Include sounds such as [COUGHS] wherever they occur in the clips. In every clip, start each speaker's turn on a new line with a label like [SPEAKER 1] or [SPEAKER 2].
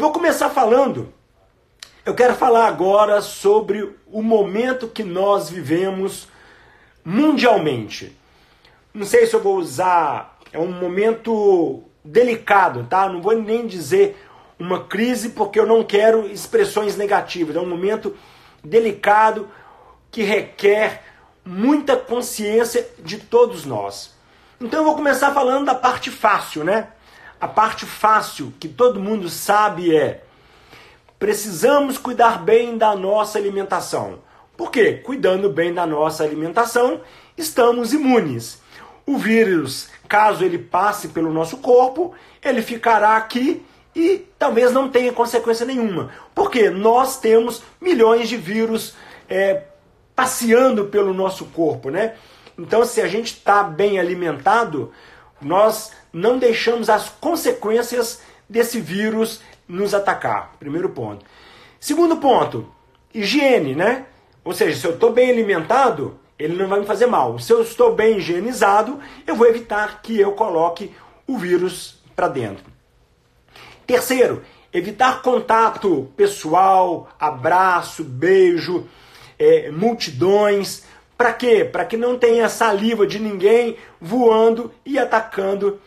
[SPEAKER 1] Eu vou começar falando. Eu quero falar agora sobre o momento que nós vivemos mundialmente. Não sei se eu vou usar, é um momento delicado, tá? Não vou nem dizer uma crise porque eu não quero expressões negativas. É um momento delicado que requer muita consciência de todos nós. Então eu vou começar falando da parte fácil, né? A parte fácil que todo mundo sabe é precisamos cuidar bem da nossa alimentação. Por quê? Cuidando bem da nossa alimentação, estamos imunes. O vírus, caso ele passe pelo nosso corpo, ele ficará aqui e talvez não tenha consequência nenhuma. Porque nós temos milhões de vírus é, passeando pelo nosso corpo, né? Então, se a gente está bem alimentado, nós não deixamos as consequências desse vírus nos atacar. Primeiro ponto. Segundo ponto, higiene, né? Ou seja, se eu estou bem alimentado, ele não vai me fazer mal. Se eu estou bem higienizado, eu vou evitar que eu coloque o vírus para dentro. Terceiro, evitar contato pessoal, abraço, beijo, é, multidões. Para quê? Para que não tenha saliva de ninguém voando e atacando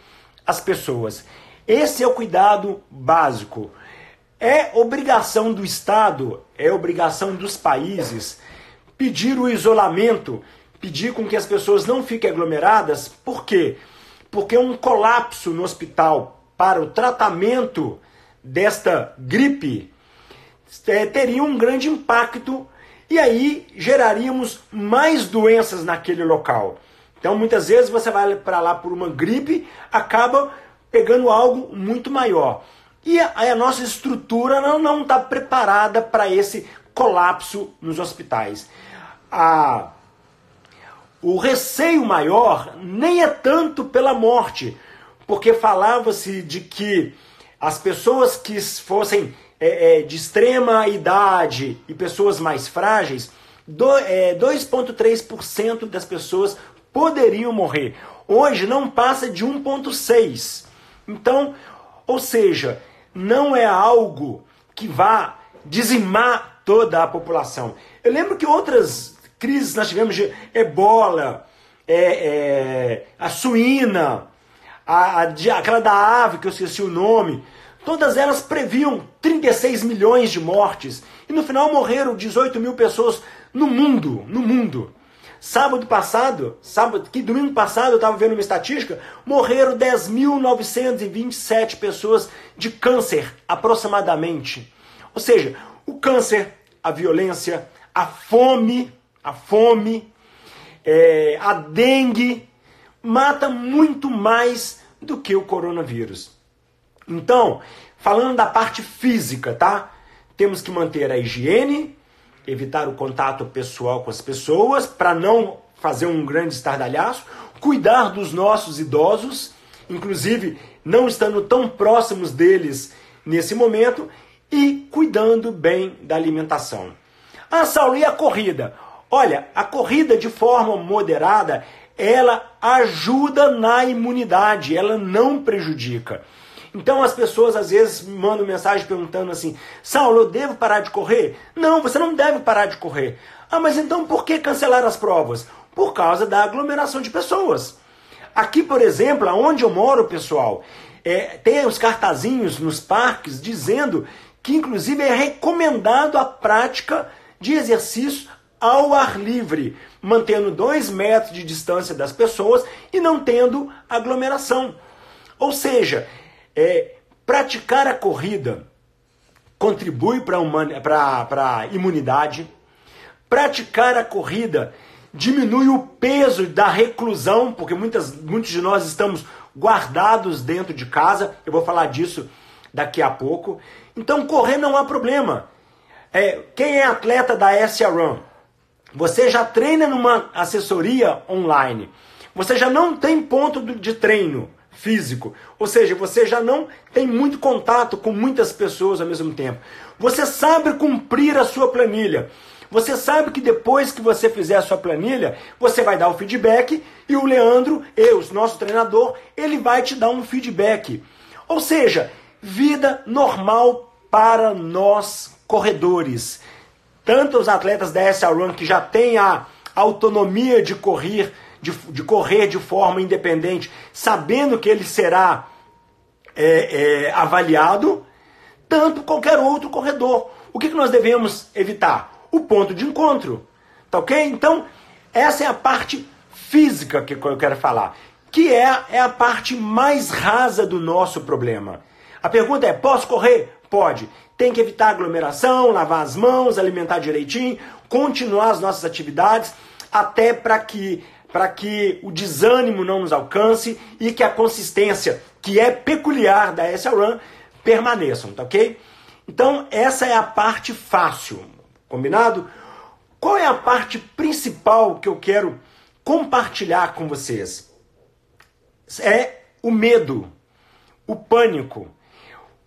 [SPEAKER 1] as pessoas. Esse é o cuidado básico. É obrigação do Estado, é obrigação dos países pedir o isolamento, pedir com que as pessoas não fiquem aglomeradas. Por quê? Porque um colapso no hospital para o tratamento desta gripe é, teria um grande impacto e aí geraríamos mais doenças naquele local. Então muitas vezes você vai para lá por uma gripe, acaba pegando algo muito maior. E a, a nossa estrutura não está preparada para esse colapso nos hospitais. A, o receio maior nem é tanto pela morte, porque falava-se de que as pessoas que fossem é, é, de extrema idade e pessoas mais frágeis, é, 2,3% das pessoas poderiam morrer. Hoje não passa de 1,6%. Então, ou seja, não é algo que vá dizimar toda a população. Eu lembro que outras crises nós tivemos de ebola, é, é, a suína, a, a, aquela da ave, que eu esqueci o nome, Todas elas previam 36 milhões de mortes e no final morreram 18 mil pessoas no mundo, no mundo. Sábado passado, sábado, que domingo passado eu estava vendo uma estatística, morreram 10.927 pessoas de câncer, aproximadamente. Ou seja, o câncer, a violência, a fome, a fome, é, a dengue, mata muito mais do que o coronavírus. Então, falando da parte física, tá? Temos que manter a higiene, evitar o contato pessoal com as pessoas para não fazer um grande estardalhaço, cuidar dos nossos idosos, inclusive não estando tão próximos deles nesse momento e cuidando bem da alimentação. Ah, Saulo, e a corrida? Olha, a corrida de forma moderada, ela ajuda na imunidade, ela não prejudica. Então as pessoas às vezes me mandam mensagem perguntando assim: Saulo, eu devo parar de correr? Não, você não deve parar de correr. Ah, mas então por que cancelar as provas? Por causa da aglomeração de pessoas. Aqui, por exemplo, onde eu moro, pessoal, é, tem os cartazinhos nos parques dizendo que, inclusive, é recomendado a prática de exercício ao ar livre, mantendo dois metros de distância das pessoas e não tendo aglomeração. Ou seja, é, praticar a corrida contribui para a imunidade. Praticar a corrida diminui o peso da reclusão, porque muitas, muitos de nós estamos guardados dentro de casa. Eu vou falar disso daqui a pouco. Então, correr não há problema. É, quem é atleta da Run? Você já treina numa assessoria online. Você já não tem ponto de treino físico. Ou seja, você já não tem muito contato com muitas pessoas ao mesmo tempo. Você sabe cumprir a sua planilha. Você sabe que depois que você fizer a sua planilha, você vai dar o feedback e o Leandro, eu, nosso treinador, ele vai te dar um feedback. Ou seja, vida normal para nós corredores. Tanto os atletas da SR Run que já têm a autonomia de correr, de, de correr de forma independente, sabendo que ele será é, é, avaliado, tanto qualquer outro corredor. O que, que nós devemos evitar? O ponto de encontro. Tá ok? Então, essa é a parte física que eu quero falar, que é, é a parte mais rasa do nosso problema. A pergunta é: posso correr? Pode. Tem que evitar aglomeração, lavar as mãos, alimentar direitinho, continuar as nossas atividades, até para que para que o desânimo não nos alcance e que a consistência, que é peculiar da SRAM, permaneçam, tá ok? Então, essa é a parte fácil, combinado? Qual é a parte principal que eu quero compartilhar com vocês? É o medo, o pânico,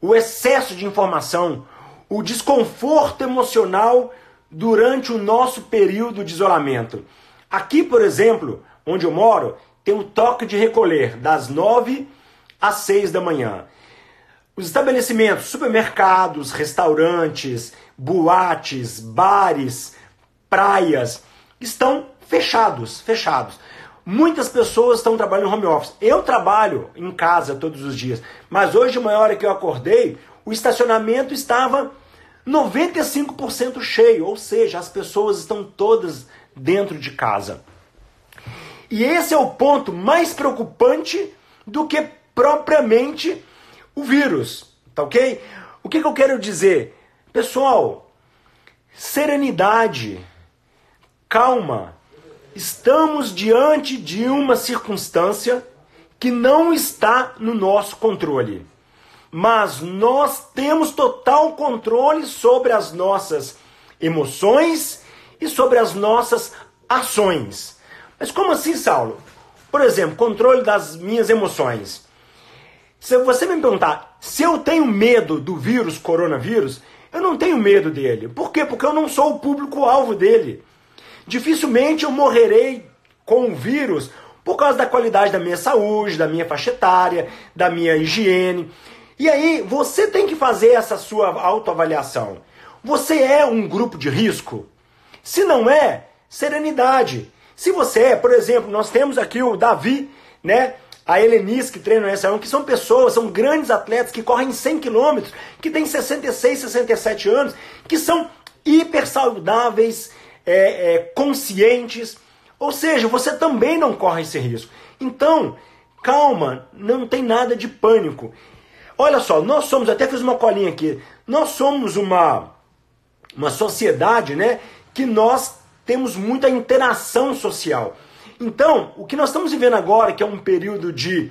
[SPEAKER 1] o excesso de informação, o desconforto emocional durante o nosso período de isolamento. Aqui, por exemplo, onde eu moro, tem o toque de recolher das 9 às 6 da manhã. Os estabelecimentos, supermercados, restaurantes, boates, bares, praias estão fechados, fechados. Muitas pessoas estão trabalhando home office. Eu trabalho em casa todos os dias, mas hoje manhã hora que eu acordei, o estacionamento estava 95% cheio, ou seja, as pessoas estão todas dentro de casa. E esse é o ponto mais preocupante do que propriamente o vírus, tá ok? O que, que eu quero dizer? Pessoal, serenidade, calma. Estamos diante de uma circunstância que não está no nosso controle. Mas nós temos total controle sobre as nossas emoções e sobre as nossas ações. Mas como assim, Saulo? Por exemplo, controle das minhas emoções. Se você me perguntar se eu tenho medo do vírus coronavírus, eu não tenho medo dele. Por quê? Porque eu não sou o público-alvo dele. Dificilmente eu morrerei com o vírus por causa da qualidade da minha saúde, da minha faixa etária, da minha higiene. E aí, você tem que fazer essa sua autoavaliação. Você é um grupo de risco? Se não é, serenidade. Se você é, por exemplo, nós temos aqui o Davi, né? a Helenis que treina essa 1 que são pessoas, são grandes atletas que correm 100 quilômetros, que têm 66, 67 anos, que são hiper saudáveis, é, é, conscientes. Ou seja, você também não corre esse risco. Então, calma, não tem nada de pânico. Olha só, nós somos, até fiz uma colinha aqui, nós somos uma, uma sociedade né, que nós temos muita interação social. Então, o que nós estamos vivendo agora, que é um período de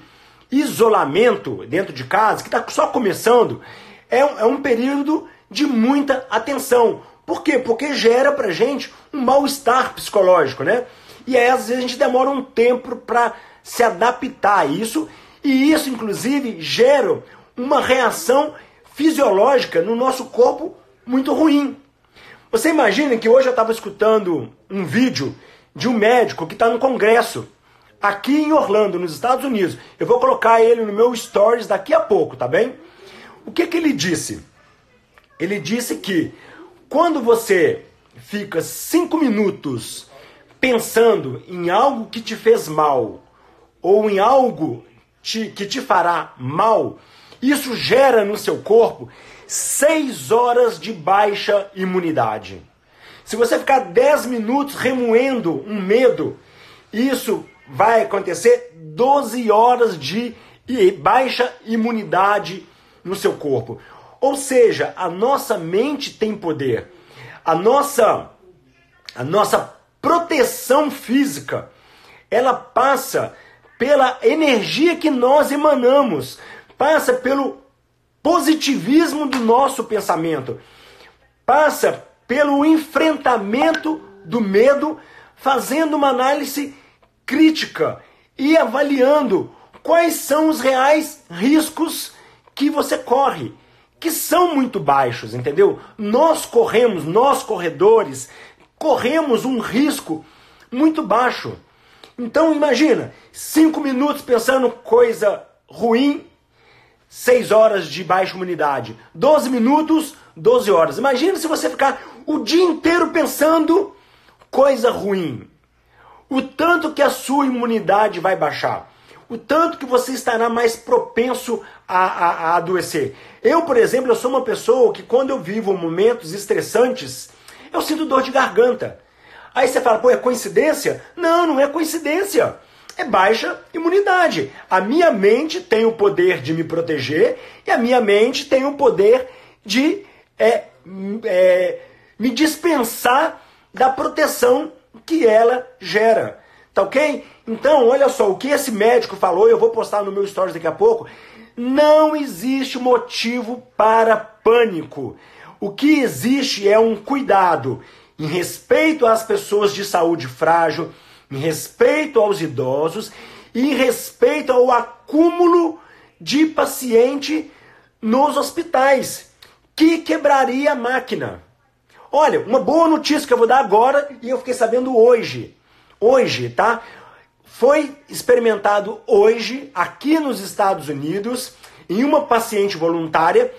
[SPEAKER 1] isolamento dentro de casa, que está só começando, é um, é um período de muita atenção. Por quê? Porque gera pra gente um mal-estar psicológico, né? E aí, às vezes, a gente demora um tempo para se adaptar a isso, e isso, inclusive, gera uma reação fisiológica no nosso corpo muito ruim. Você imagina que hoje eu estava escutando um vídeo de um médico que está no congresso aqui em Orlando, nos Estados Unidos. Eu vou colocar ele no meu stories daqui a pouco, tá bem? O que, que ele disse? Ele disse que quando você fica cinco minutos pensando em algo que te fez mal ou em algo te, que te fará mal, isso gera no seu corpo seis horas de baixa imunidade. Se você ficar 10 minutos remoendo um medo, isso vai acontecer 12 horas de baixa imunidade no seu corpo. Ou seja, a nossa mente tem poder. A nossa a nossa proteção física, ela passa pela energia que nós emanamos, passa pelo positivismo do nosso pensamento, passa pelo enfrentamento do medo, fazendo uma análise crítica e avaliando quais são os reais riscos que você corre, que são muito baixos, entendeu? Nós corremos, nós corredores, corremos um risco muito baixo. Então imagina, cinco minutos pensando coisa ruim, 6 horas de baixa imunidade. 12 minutos, 12 horas. Imagina se você ficar o dia inteiro pensando coisa ruim. O tanto que a sua imunidade vai baixar. O tanto que você estará mais propenso a, a, a adoecer. Eu, por exemplo, eu sou uma pessoa que quando eu vivo momentos estressantes, eu sinto dor de garganta. Aí você fala, pô, é coincidência? Não, não é coincidência. É baixa imunidade. A minha mente tem o poder de me proteger e a minha mente tem o poder de é, é, me dispensar da proteção que ela gera. Tá ok? Então, olha só, o que esse médico falou, eu vou postar no meu stories daqui a pouco. Não existe motivo para pânico. O que existe é um cuidado em respeito às pessoas de saúde frágil, em respeito aos idosos e em respeito ao acúmulo de paciente nos hospitais, que quebraria a máquina. Olha, uma boa notícia que eu vou dar agora e eu fiquei sabendo hoje. Hoje, tá? Foi experimentado hoje, aqui nos Estados Unidos, em uma paciente voluntária,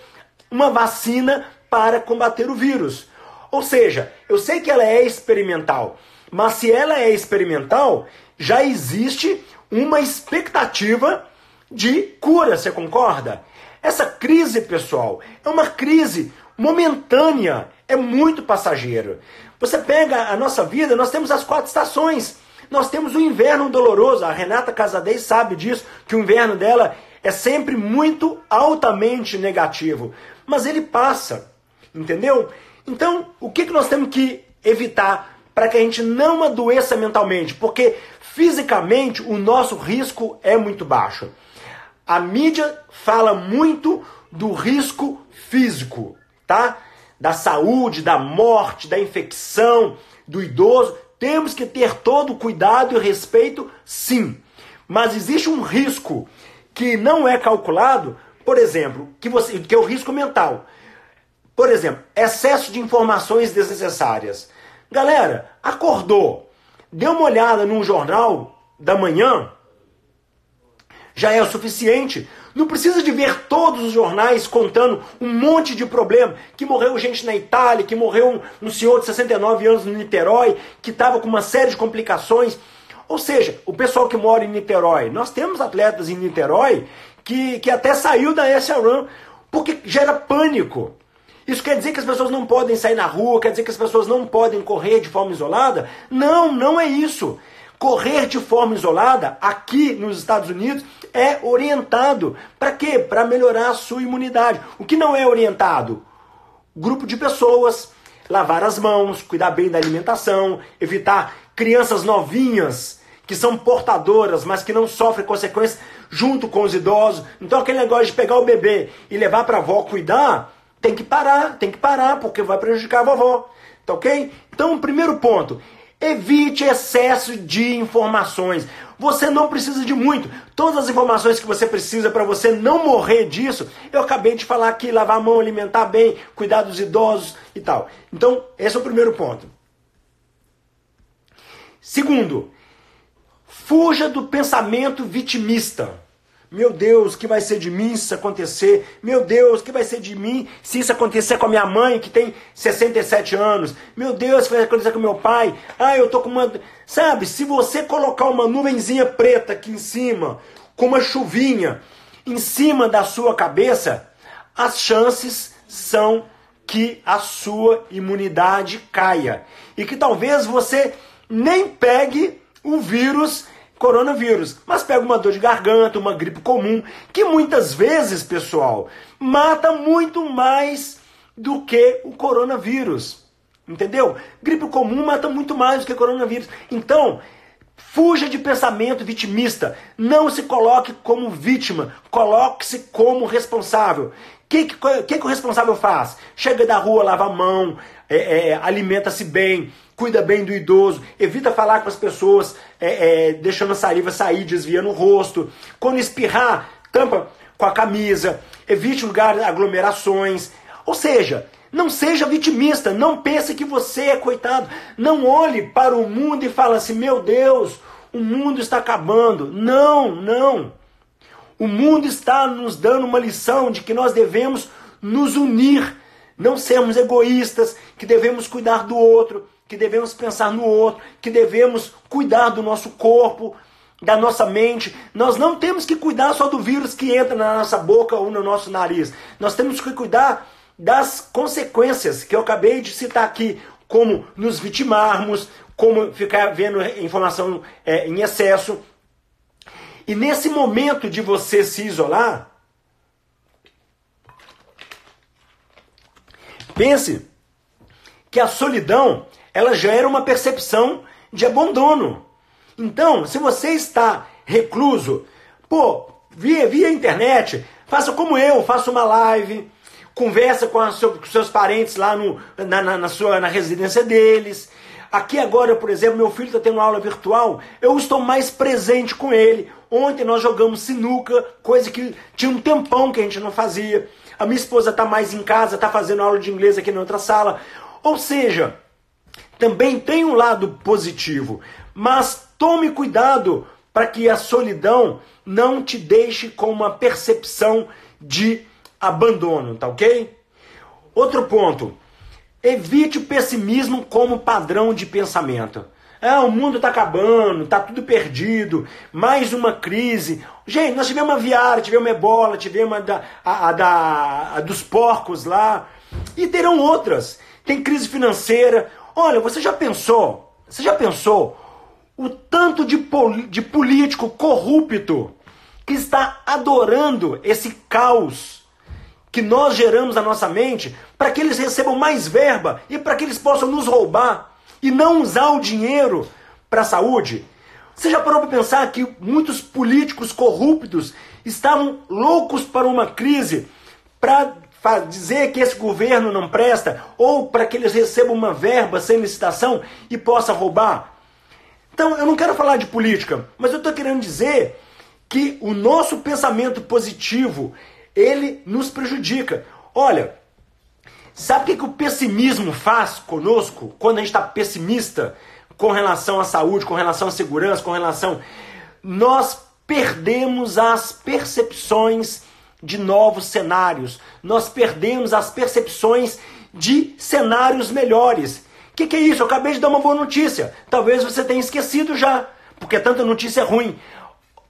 [SPEAKER 1] uma vacina para combater o vírus. Ou seja, eu sei que ela é experimental, mas se ela é experimental, já existe uma expectativa de cura, você concorda? Essa crise, pessoal, é uma crise momentânea, é muito passageiro. Você pega a nossa vida, nós temos as quatro estações. Nós temos o inverno doloroso, a Renata Casadei sabe disso, que o inverno dela é sempre muito altamente negativo. Mas ele passa, entendeu? Então, o que, que nós temos que evitar para que a gente não adoeça mentalmente? Porque fisicamente o nosso risco é muito baixo. A mídia fala muito do risco físico, tá? Da saúde, da morte, da infecção, do idoso. Temos que ter todo o cuidado e respeito, sim. Mas existe um risco que não é calculado, por exemplo, que, você, que é o risco mental. Por exemplo, excesso de informações desnecessárias. Galera, acordou, deu uma olhada num jornal da manhã, já é o suficiente. Não precisa de ver todos os jornais contando um monte de problema, que morreu gente na Itália, que morreu um, um senhor de 69 anos no Niterói, que estava com uma série de complicações. Ou seja, o pessoal que mora em Niterói, nós temos atletas em Niterói que, que até saiu da SRAM porque gera pânico. Isso quer dizer que as pessoas não podem sair na rua, quer dizer que as pessoas não podem correr de forma isolada? Não, não é isso. Correr de forma isolada, aqui nos Estados Unidos, é orientado. Para quê? Para melhorar a sua imunidade. O que não é orientado? Grupo de pessoas, lavar as mãos, cuidar bem da alimentação, evitar crianças novinhas que são portadoras, mas que não sofrem consequências junto com os idosos. Então aquele negócio de pegar o bebê e levar para a avó cuidar, tem que parar, tem que parar, porque vai prejudicar a vovó. Tá ok? Então, primeiro ponto, evite excesso de informações. Você não precisa de muito. Todas as informações que você precisa para você não morrer disso, eu acabei de falar aqui: lavar a mão, alimentar bem, cuidar dos idosos e tal. Então, esse é o primeiro ponto. Segundo, fuja do pensamento vitimista. Meu Deus, que vai ser de mim se isso acontecer? Meu Deus, que vai ser de mim se isso acontecer com a minha mãe, que tem 67 anos? Meu Deus, que vai acontecer com meu pai? Ah, eu tô com uma. Sabe, se você colocar uma nuvenzinha preta aqui em cima, com uma chuvinha em cima da sua cabeça, as chances são que a sua imunidade caia. E que talvez você nem pegue o vírus coronavírus, mas pega uma dor de garganta, uma gripe comum, que muitas vezes, pessoal, mata muito mais do que o coronavírus. Entendeu? Gripe comum mata muito mais do que coronavírus. Então, fuja de pensamento vitimista. Não se coloque como vítima, coloque-se como responsável. O que, que, que, que o responsável faz? Chega da rua, lava a mão, é, é, alimenta-se bem, cuida bem do idoso, evita falar com as pessoas, é, é, deixando a saliva sair, desviando o rosto. Quando espirrar, tampa com a camisa, evite lugares, aglomerações. Ou seja, não seja vitimista, não pense que você é coitado. Não olhe para o mundo e fale assim: meu Deus, o mundo está acabando. Não, não. O mundo está nos dando uma lição de que nós devemos nos unir, não sermos egoístas, que devemos cuidar do outro, que devemos pensar no outro, que devemos cuidar do nosso corpo, da nossa mente. Nós não temos que cuidar só do vírus que entra na nossa boca ou no nosso nariz. Nós temos que cuidar das consequências que eu acabei de citar aqui, como nos vitimarmos, como ficar vendo informação é, em excesso. E nesse momento de você se isolar, pense que a solidão ela gera uma percepção de abandono. Então, se você está recluso, pô, via, via internet, faça como eu, faça uma live, conversa com, seu, com seus parentes lá no, na, na, na, sua, na residência deles, Aqui agora, por exemplo, meu filho está tendo aula virtual, eu estou mais presente com ele. Ontem nós jogamos sinuca, coisa que tinha um tempão que a gente não fazia. A minha esposa está mais em casa, está fazendo aula de inglês aqui na outra sala. Ou seja, também tem um lado positivo, mas tome cuidado para que a solidão não te deixe com uma percepção de abandono, tá ok? Outro ponto, Evite o pessimismo como padrão de pensamento. Ah, o mundo está acabando, está tudo perdido, mais uma crise. Gente, nós tivemos uma viária, tivemos uma ebola, tivemos a, da, a, a, da, a dos porcos lá, e terão outras. Tem crise financeira. Olha, você já pensou, você já pensou o tanto de, de político corrupto que está adorando esse caos que nós geramos na nossa mente para que eles recebam mais verba e para que eles possam nos roubar e não usar o dinheiro para a saúde? Você já parou para pensar que muitos políticos corruptos estavam loucos para uma crise para dizer que esse governo não presta ou para que eles recebam uma verba sem licitação e possa roubar? Então, eu não quero falar de política, mas eu estou querendo dizer que o nosso pensamento positivo ele nos prejudica. Olha, sabe o que, que o pessimismo faz conosco quando a gente está pessimista com relação à saúde, com relação à segurança, com relação. Nós perdemos as percepções de novos cenários, nós perdemos as percepções de cenários melhores. O que, que é isso? Eu acabei de dar uma boa notícia. Talvez você tenha esquecido já, porque tanta notícia ruim.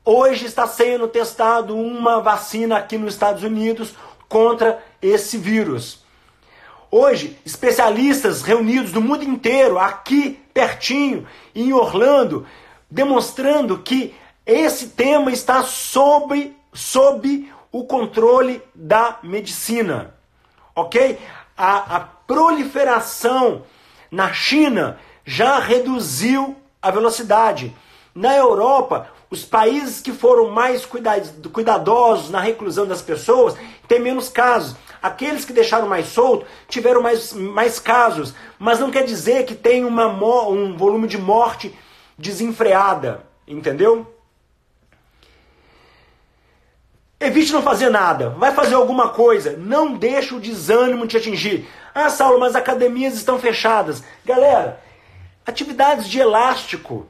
[SPEAKER 1] Hoje está sendo testado uma vacina aqui nos Estados Unidos contra esse vírus. Hoje, especialistas reunidos do mundo inteiro, aqui pertinho, em Orlando, demonstrando que esse tema está sob, sob o controle da medicina. Ok? A, a proliferação na China já reduziu a velocidade. Na Europa, os países que foram mais cuidadosos na reclusão das pessoas têm menos casos. Aqueles que deixaram mais solto tiveram mais, mais casos, mas não quer dizer que tem uma, um volume de morte desenfreada, entendeu? Evite não fazer nada. Vai fazer alguma coisa. Não deixe o desânimo te atingir. Ah, Saulo, mas academias estão fechadas. Galera, atividades de elástico,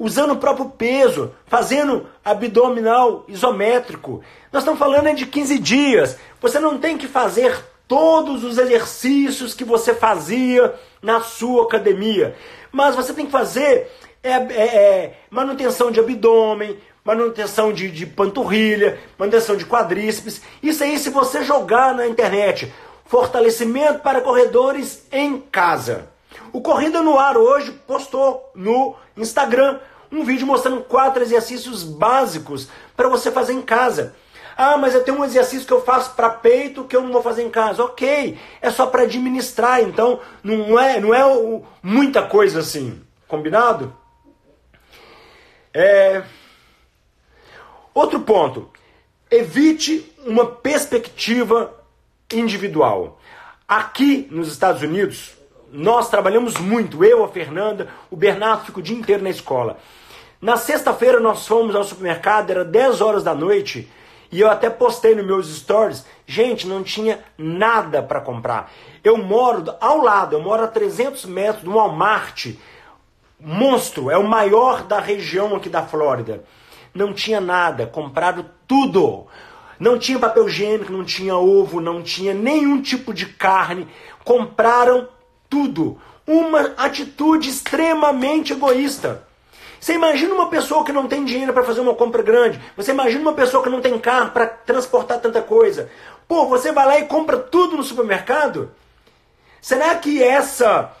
[SPEAKER 1] usando o próprio peso, fazendo abdominal isométrico. Nós estamos falando de 15 dias. Você não tem que fazer todos os exercícios que você fazia na sua academia, mas você tem que fazer é, é, é, manutenção de abdômen, manutenção de, de panturrilha, manutenção de quadríceps. Isso aí, se você jogar na internet, fortalecimento para corredores em casa. O Corrida no Ar hoje postou no Instagram um vídeo mostrando quatro exercícios básicos para você fazer em casa. Ah, mas eu tenho um exercício que eu faço para peito que eu não vou fazer em casa. Ok, é só para administrar, então não é, não é muita coisa assim. Combinado? É... Outro ponto. Evite uma perspectiva individual. Aqui nos Estados Unidos, nós trabalhamos muito, eu, a Fernanda, o Bernardo fica o dia inteiro na escola. Na sexta-feira nós fomos ao supermercado, era 10 horas da noite, e eu até postei nos meus stories, gente, não tinha nada para comprar. Eu moro ao lado, eu moro a 300 metros do Walmart, monstro, é o maior da região aqui da Flórida. não tinha nada, compraram tudo. Não tinha papel higiênico, não tinha ovo, não tinha nenhum tipo de carne. Compraram tudo. Uma atitude extremamente egoísta. Você imagina uma pessoa que não tem dinheiro para fazer uma compra grande. Você imagina uma pessoa que não tem carro para transportar tanta coisa. Pô, você vai lá e compra tudo no supermercado? Será que essa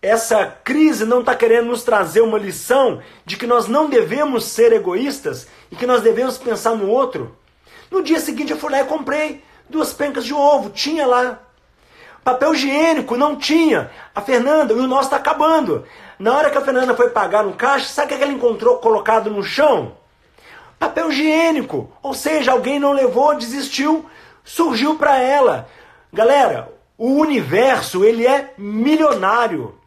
[SPEAKER 1] essa crise não está querendo nos trazer uma lição de que nós não devemos ser egoístas e que nós devemos pensar no outro? No dia seguinte eu fui lá e comprei duas pencas de ovo, tinha lá. Papel higiênico não tinha. A Fernanda, e o nosso está acabando. Na hora que a Fernanda foi pagar no caixa, sabe o que ela encontrou colocado no chão? Papel higiênico. Ou seja, alguém não levou, desistiu, surgiu para ela. Galera, o universo ele é milionário.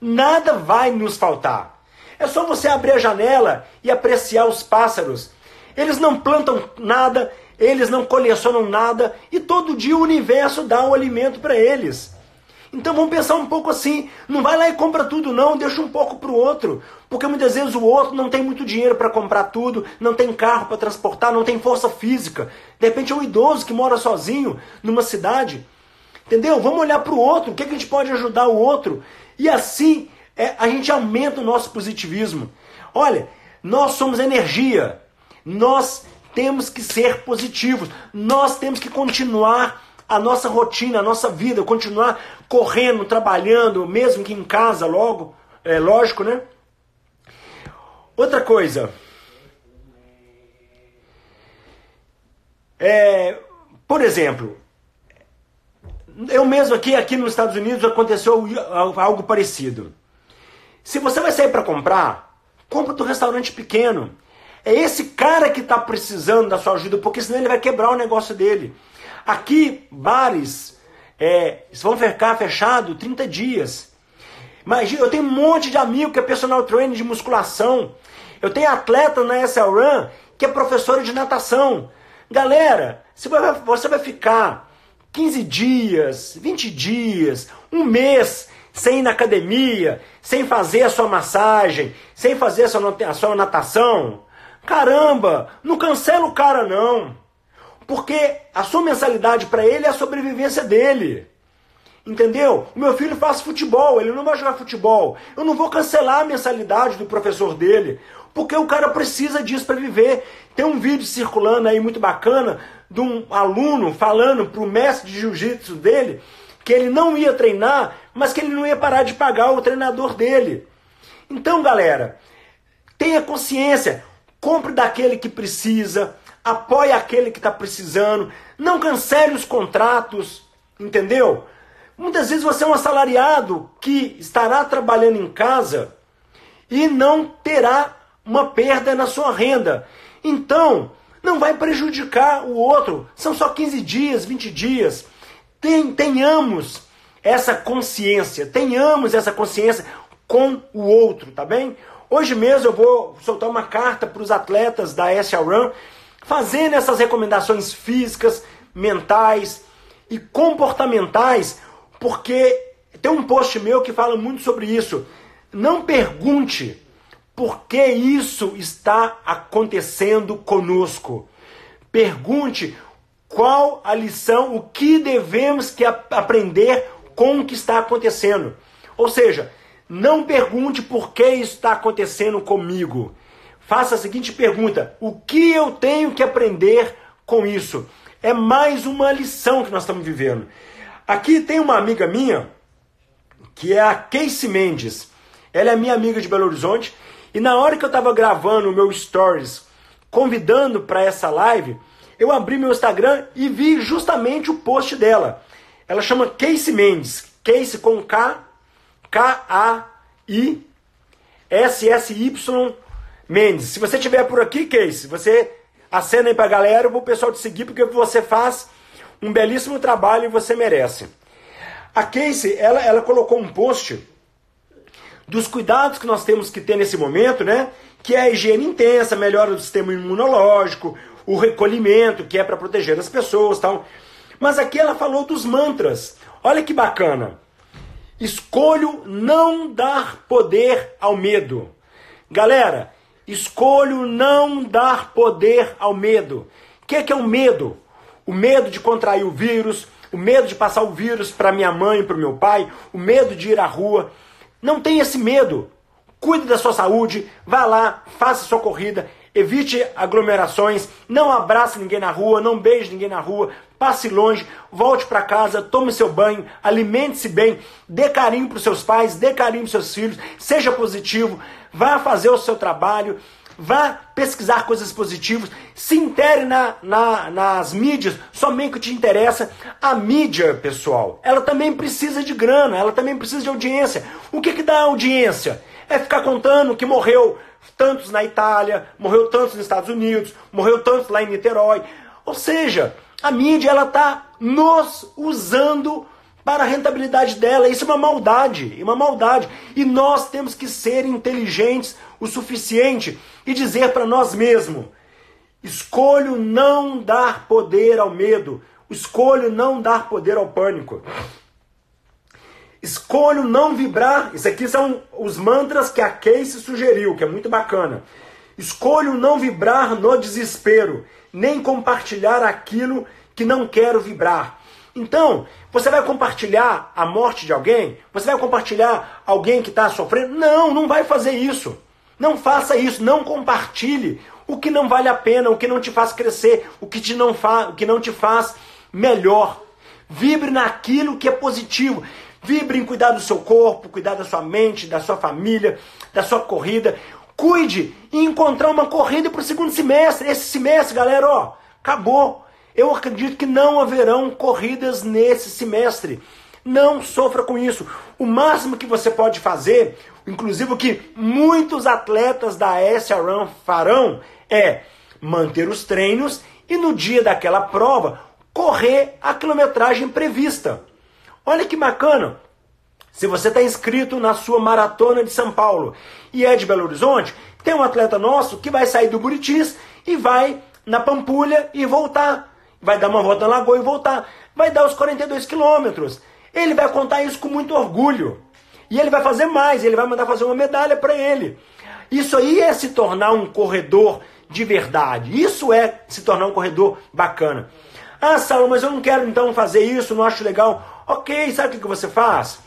[SPEAKER 1] Nada vai nos faltar. É só você abrir a janela e apreciar os pássaros. Eles não plantam nada, eles não colecionam nada e todo dia o universo dá o alimento para eles. Então vamos pensar um pouco assim, não vai lá e compra tudo não, deixa um pouco para o outro, porque muitas vezes o outro não tem muito dinheiro para comprar tudo, não tem carro para transportar, não tem força física. De repente é um idoso que mora sozinho numa cidade. Entendeu? Vamos olhar para o outro, o que, é que a gente pode ajudar o outro. E assim é, a gente aumenta o nosso positivismo. Olha, nós somos energia. Nós temos que ser positivos. Nós temos que continuar a nossa rotina, a nossa vida, continuar correndo, trabalhando, mesmo que em casa logo, é lógico, né? Outra coisa. É, por exemplo, eu mesmo aqui, aqui nos Estados Unidos aconteceu algo parecido. Se você vai sair para comprar, compra do restaurante pequeno. É esse cara que está precisando da sua ajuda, porque senão ele vai quebrar o negócio dele. Aqui, bares é, vão ficar fechados 30 dias. Imagina, eu tenho um monte de amigo que é personal trainer de musculação. Eu tenho atleta na SL Run que é professora de natação. Galera, se você vai ficar 15 dias, 20 dias, um mês sem ir na academia, sem fazer a sua massagem, sem fazer a sua natação, Caramba, não cancela o cara não. Porque a sua mensalidade para ele é a sobrevivência dele. Entendeu? O meu filho faz futebol, ele não vai jogar futebol. Eu não vou cancelar a mensalidade do professor dele, porque o cara precisa disso para viver. Tem um vídeo circulando aí muito bacana de um aluno falando para o mestre de jiu-jitsu dele que ele não ia treinar, mas que ele não ia parar de pagar o treinador dele. Então, galera, tenha consciência. Compre daquele que precisa, apoie aquele que está precisando, não cancele os contratos, entendeu? Muitas vezes você é um assalariado que estará trabalhando em casa e não terá uma perda na sua renda. Então, não vai prejudicar o outro. São só 15 dias, 20 dias. tenhamos essa consciência, tenhamos essa consciência com o outro, tá bem? Hoje mesmo eu vou soltar uma carta para os atletas da SL fazendo essas recomendações físicas, mentais e comportamentais, porque tem um post meu que fala muito sobre isso. Não pergunte por que isso está acontecendo conosco. Pergunte qual a lição, o que devemos que aprender com o que está acontecendo. Ou seja, não pergunte por que isso está acontecendo comigo. Faça a seguinte pergunta: o que eu tenho que aprender com isso? É mais uma lição que nós estamos vivendo. Aqui tem uma amiga minha, que é a Casey Mendes. Ela é minha amiga de Belo Horizonte. E na hora que eu estava gravando o meu stories, convidando para essa live, eu abri meu Instagram e vi justamente o post dela. Ela chama Casey Mendes. Casey com K K-A-I-S-S-Y Mendes. Se você estiver por aqui, Case, você acena aí pra galera, o pessoal te seguir, porque você faz um belíssimo trabalho e você merece. A Casey, ela, ela colocou um post dos cuidados que nós temos que ter nesse momento, né? Que é a higiene intensa, melhora do sistema imunológico, o recolhimento, que é para proteger as pessoas tal. Mas aqui ela falou dos mantras. Olha que bacana. Escolho não dar poder ao medo. Galera, Escolho não dar poder ao medo. O que é, que é o medo? O medo de contrair o vírus, o medo de passar o vírus para minha mãe, para o meu pai, o medo de ir à rua. Não tenha esse medo. Cuide da sua saúde, vá lá, faça sua corrida, evite aglomerações, não abrace ninguém na rua, não beije ninguém na rua, passe longe, volte para casa, tome seu banho, alimente-se bem, dê carinho para os seus pais, dê carinho para seus filhos, seja positivo, vá fazer o seu trabalho, vá pesquisar coisas positivas, se intere na, na, nas mídias, somente o que te interessa. A mídia, pessoal, ela também precisa de grana, ela também precisa de audiência. O que, que dá audiência? É ficar contando que morreu tantos na Itália, morreu tantos nos Estados Unidos, morreu tantos lá em Niterói. Ou seja, a mídia ela está nos usando para a rentabilidade dela. Isso é uma maldade, é uma maldade. E nós temos que ser inteligentes o suficiente e dizer para nós mesmos: escolho não dar poder ao medo, escolho não dar poder ao pânico. Escolho não vibrar. Isso aqui são os mantras que a Casey sugeriu, que é muito bacana. Escolho não vibrar no desespero, nem compartilhar aquilo que não quero vibrar. Então, você vai compartilhar a morte de alguém? Você vai compartilhar alguém que está sofrendo? Não, não vai fazer isso. Não faça isso, não compartilhe o que não vale a pena, o que não te faz crescer, o que, te não, fa o que não te faz melhor. Vibre naquilo que é positivo. Vibre em cuidar do seu corpo, cuidar da sua mente, da sua família, da sua corrida. Cuide em encontrar uma corrida para o segundo semestre. Esse semestre, galera, ó, acabou. Eu acredito que não haverão corridas nesse semestre. Não sofra com isso. O máximo que você pode fazer, inclusive o que muitos atletas da SRAM farão, é manter os treinos e no dia daquela prova correr a quilometragem prevista. Olha que bacana. Se você está inscrito na sua maratona de São Paulo e é de Belo Horizonte, tem um atleta nosso que vai sair do Buritis e vai na Pampulha e voltar. Vai dar uma volta na Lagoa e voltar. Vai dar os 42 quilômetros. Ele vai contar isso com muito orgulho. E ele vai fazer mais, ele vai mandar fazer uma medalha para ele. Isso aí é se tornar um corredor de verdade. Isso é se tornar um corredor bacana. Ah, Saulo, mas eu não quero então fazer isso, não acho legal. Ok, sabe o que você faz?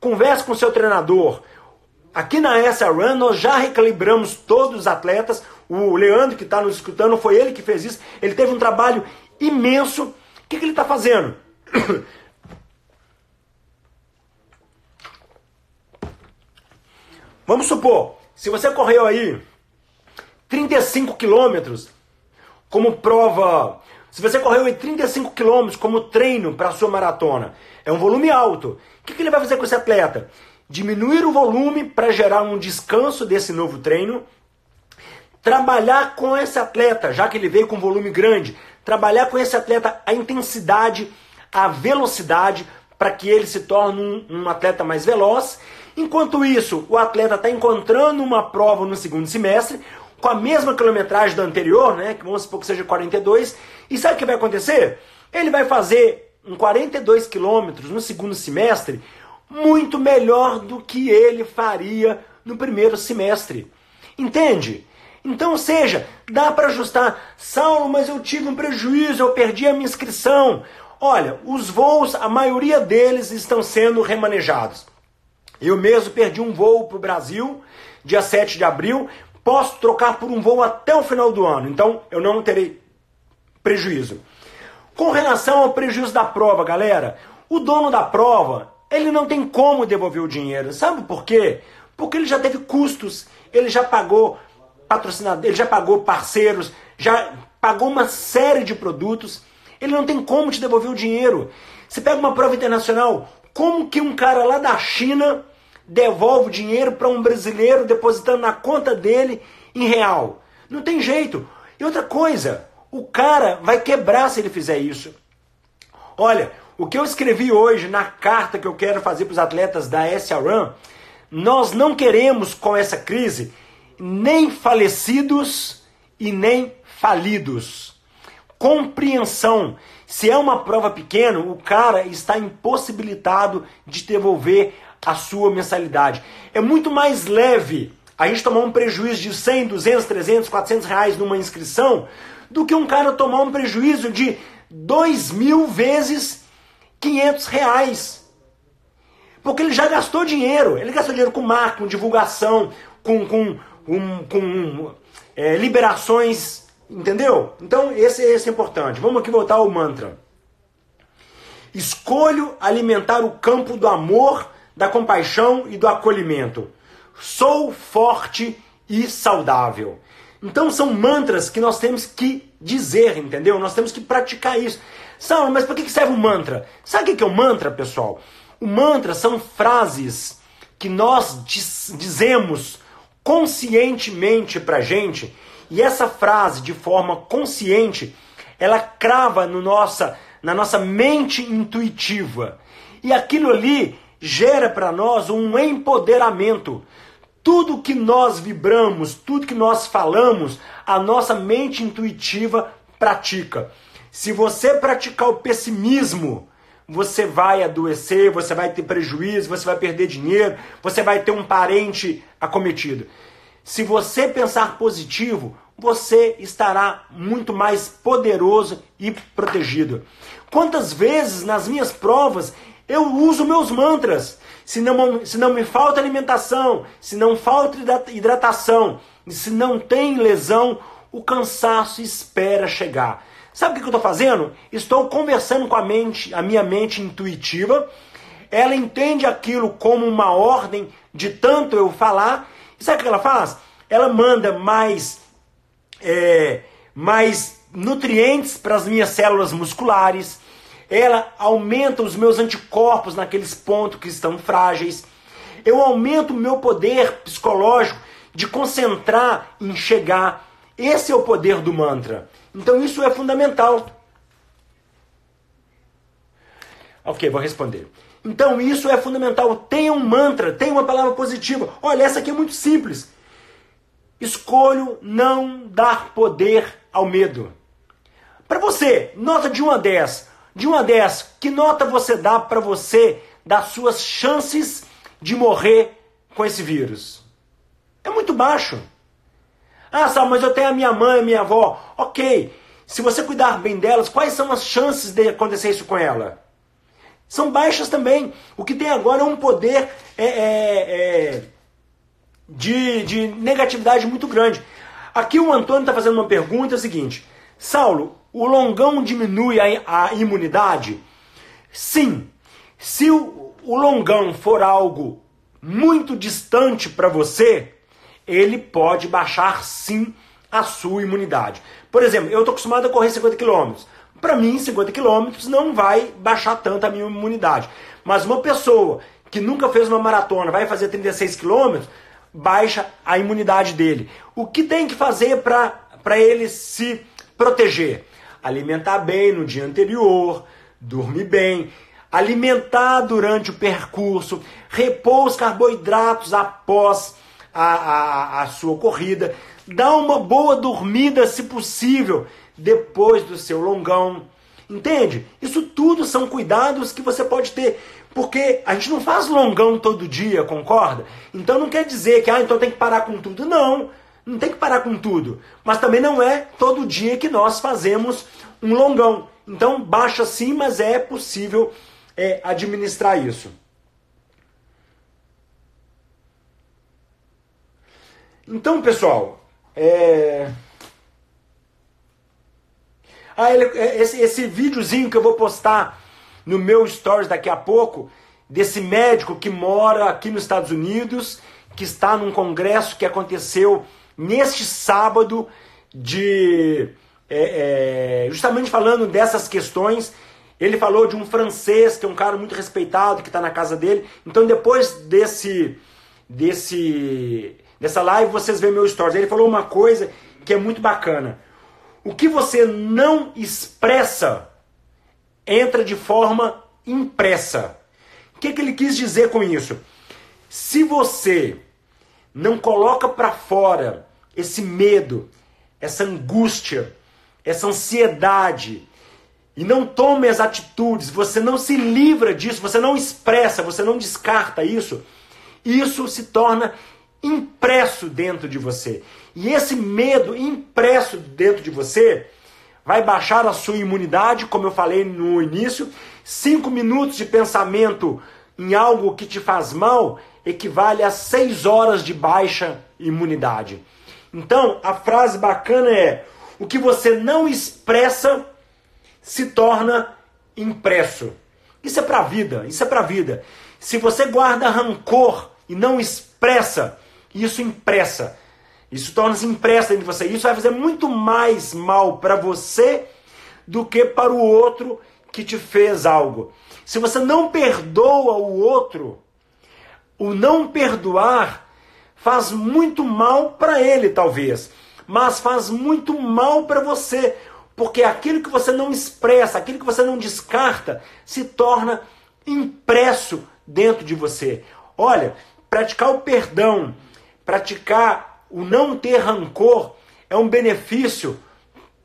[SPEAKER 1] Converse com seu treinador. Aqui na essa Run nós já recalibramos todos os atletas. O Leandro que está nos escutando foi ele que fez isso. Ele teve um trabalho imenso. O que, que ele está fazendo? [COUGHS] Vamos supor, se você correu aí 35 quilômetros como prova, se você correu aí 35 quilômetros como treino para a sua maratona, é um volume alto. O que, que ele vai fazer com esse atleta? Diminuir o volume para gerar um descanso desse novo treino. Trabalhar com esse atleta, já que ele veio com volume grande, trabalhar com esse atleta a intensidade, a velocidade, para que ele se torne um, um atleta mais veloz. Enquanto isso, o atleta está encontrando uma prova no segundo semestre, com a mesma quilometragem da anterior, né, que vamos supor que seja 42, e sabe o que vai acontecer? Ele vai fazer um 42 quilômetros no segundo semestre muito melhor do que ele faria no primeiro semestre. Entende? Então, ou seja, dá para ajustar. Saulo, mas eu tive um prejuízo, eu perdi a minha inscrição. Olha, os voos, a maioria deles estão sendo remanejados. Eu mesmo perdi um voo para o Brasil, dia 7 de abril. Posso trocar por um voo até o final do ano, então eu não terei prejuízo. Com relação ao prejuízo da prova, galera, o dono da prova, ele não tem como devolver o dinheiro. Sabe por quê? Porque ele já teve custos, ele já pagou patrocinador, ele já pagou parceiros, já pagou uma série de produtos. Ele não tem como te devolver o dinheiro. Você pega uma prova internacional, como que um cara lá da China devolve o dinheiro para um brasileiro depositando na conta dele em real? Não tem jeito. E outra coisa, o cara vai quebrar se ele fizer isso. Olha, o que eu escrevi hoje na carta que eu quero fazer para os atletas da SRAM, nós não queremos com essa crise nem falecidos e nem falidos. Compreensão. Se é uma prova pequena, o cara está impossibilitado de devolver a sua mensalidade. É muito mais leve a gente tomar um prejuízo de 100, 200, 300, 400 reais numa inscrição do que um cara tomar um prejuízo de 2 mil vezes 500 reais. Porque ele já gastou dinheiro. Ele gastou dinheiro com marketing, com divulgação, com, com, com é, liberações, entendeu? Então esse, esse é importante. Vamos aqui voltar ao mantra. Escolho alimentar o campo do amor, da compaixão e do acolhimento. Sou forte e saudável. Então são mantras que nós temos que dizer, entendeu? Nós temos que praticar isso. Saulo, mas para que serve o mantra? Sabe o que é o mantra, pessoal? O mantra são frases que nós diz, dizemos conscientemente para gente e essa frase de forma consciente ela crava no nossa, na nossa mente intuitiva e aquilo ali gera para nós um empoderamento. Tudo que nós vibramos, tudo que nós falamos, a nossa mente intuitiva pratica. Se você praticar o pessimismo, você vai adoecer, você vai ter prejuízo, você vai perder dinheiro, você vai ter um parente acometido. Se você pensar positivo, você estará muito mais poderoso e protegido. Quantas vezes nas minhas provas eu uso meus mantras? se não, se não me falta alimentação, se não falta hidratação, se não tem lesão, o cansaço espera chegar. Sabe o que eu estou fazendo? Estou conversando com a mente, a minha mente intuitiva. Ela entende aquilo como uma ordem de tanto eu falar. E sabe o que ela faz? Ela manda mais, é, mais nutrientes para as minhas células musculares ela aumenta os meus anticorpos naqueles pontos que estão frágeis. Eu aumento o meu poder psicológico de concentrar em chegar. Esse é o poder do mantra. Então isso é fundamental. Ok, vou responder. Então isso é fundamental. Tenha um mantra, tenha uma palavra positiva. Olha, essa aqui é muito simples. Escolho não dar poder ao medo. Para você, nota de 1 a 10. De 1 a 10, que nota você dá para você das suas chances de morrer com esse vírus? É muito baixo. Ah, Sal, mas eu tenho a minha mãe, a minha avó. Ok, se você cuidar bem delas, quais são as chances de acontecer isso com ela? São baixas também. O que tem agora é um poder é, é, é, de, de negatividade muito grande. Aqui o Antônio está fazendo uma pergunta é o seguinte: Saulo, o longão diminui a, a imunidade? Sim. Se o, o longão for algo muito distante para você, ele pode baixar sim a sua imunidade. Por exemplo, eu estou acostumado a correr 50 km. Para mim, 50 km não vai baixar tanto a minha imunidade. Mas uma pessoa que nunca fez uma maratona vai fazer 36 km, baixa a imunidade dele. O que tem que fazer para ele se proteger? Alimentar bem no dia anterior, dormir bem, alimentar durante o percurso, repor os carboidratos após a, a, a sua corrida, dar uma boa dormida, se possível, depois do seu longão. Entende? Isso tudo são cuidados que você pode ter. Porque a gente não faz longão todo dia, concorda? Então não quer dizer que ah, então tem que parar com tudo. Não. Não tem que parar com tudo. Mas também não é todo dia que nós fazemos um longão. Então baixa sim, mas é possível é, administrar isso. Então, pessoal, é... ah, ele, é, esse, esse videozinho que eu vou postar no meu stories daqui a pouco, desse médico que mora aqui nos Estados Unidos, que está num congresso que aconteceu neste sábado de é, é, justamente falando dessas questões. Ele falou de um francês que é um cara muito respeitado que está na casa dele. Então depois desse desse dessa live vocês veem meu stories. Ele falou uma coisa que é muito bacana. O que você não expressa entra de forma impressa. O que, que ele quis dizer com isso? Se você não coloca para fora esse medo, essa angústia, essa ansiedade, e não toma as atitudes, você não se livra disso, você não expressa, você não descarta isso, isso se torna impresso dentro de você. E esse medo impresso dentro de você vai baixar a sua imunidade, como eu falei no início. Cinco minutos de pensamento em algo que te faz mal equivale a seis horas de baixa imunidade. Então, a frase bacana é: o que você não expressa se torna impresso. Isso é para a vida, isso é para a vida. Se você guarda rancor e não expressa, isso impressa. Isso torna-se impressa dentro de você. Isso vai fazer muito mais mal para você do que para o outro que te fez algo. Se você não perdoa o outro, o não perdoar faz muito mal para ele, talvez, mas faz muito mal para você, porque aquilo que você não expressa, aquilo que você não descarta, se torna impresso dentro de você. Olha, praticar o perdão, praticar o não ter rancor é um benefício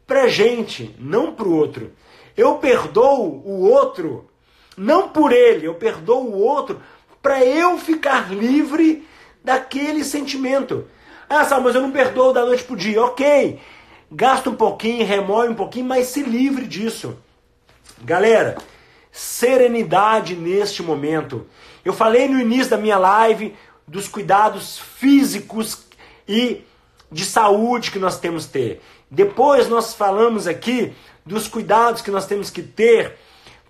[SPEAKER 1] para gente, não para o outro. Eu perdoo o outro, não por ele, eu perdoo o outro para eu ficar livre daquele sentimento. Ah, sabe, mas eu não perdoo da noite para o dia. Ok, gasta um pouquinho, remove um pouquinho, mas se livre disso. Galera, serenidade neste momento. Eu falei no início da minha live dos cuidados físicos e de saúde que nós temos que ter. Depois nós falamos aqui dos cuidados que nós temos que ter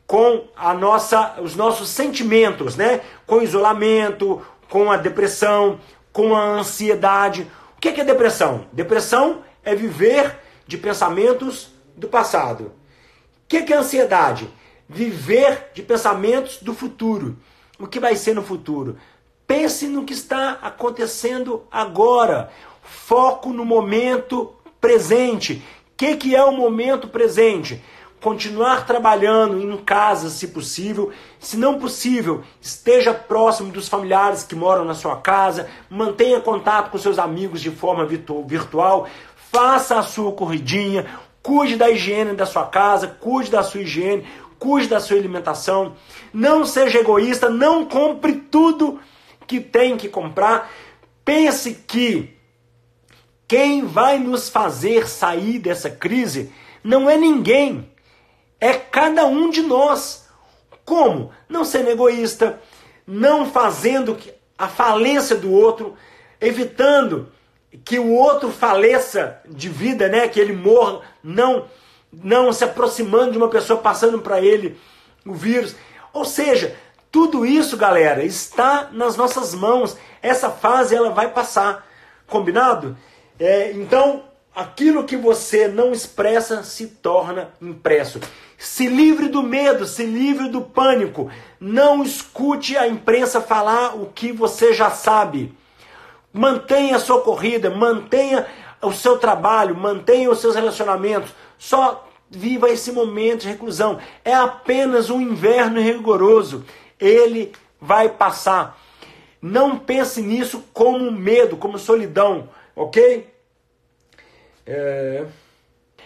[SPEAKER 1] com a nossa, os nossos sentimentos, né? Com o isolamento, com a depressão, com a ansiedade. O que é, depressão? Depressão é viver de pensamentos do passado. O que é, que é ansiedade? Viver de pensamentos do futuro. O que vai ser no futuro? Pense no que está acontecendo agora. Foco no momento presente. O que, que é o momento presente? Continuar trabalhando em casa, se possível. Se não possível, esteja próximo dos familiares que moram na sua casa, mantenha contato com seus amigos de forma virtual, faça a sua corridinha, cuide da higiene da sua casa, cuide da sua higiene, cuide da sua alimentação. Não seja egoísta, não compre tudo que tem que comprar. Pense que quem vai nos fazer sair dessa crise não é ninguém, é cada um de nós. Como? Não sendo egoísta, não fazendo a falência do outro, evitando que o outro faleça de vida, né, que ele morra, não não se aproximando de uma pessoa passando para ele o vírus. Ou seja, tudo isso, galera, está nas nossas mãos. Essa fase ela vai passar, combinado? É, então, aquilo que você não expressa se torna impresso. Se livre do medo, se livre do pânico. Não escute a imprensa falar o que você já sabe. Mantenha a sua corrida, mantenha o seu trabalho, mantenha os seus relacionamentos. Só viva esse momento de reclusão. É apenas um inverno rigoroso. Ele vai passar. Não pense nisso como medo, como solidão, ok? É...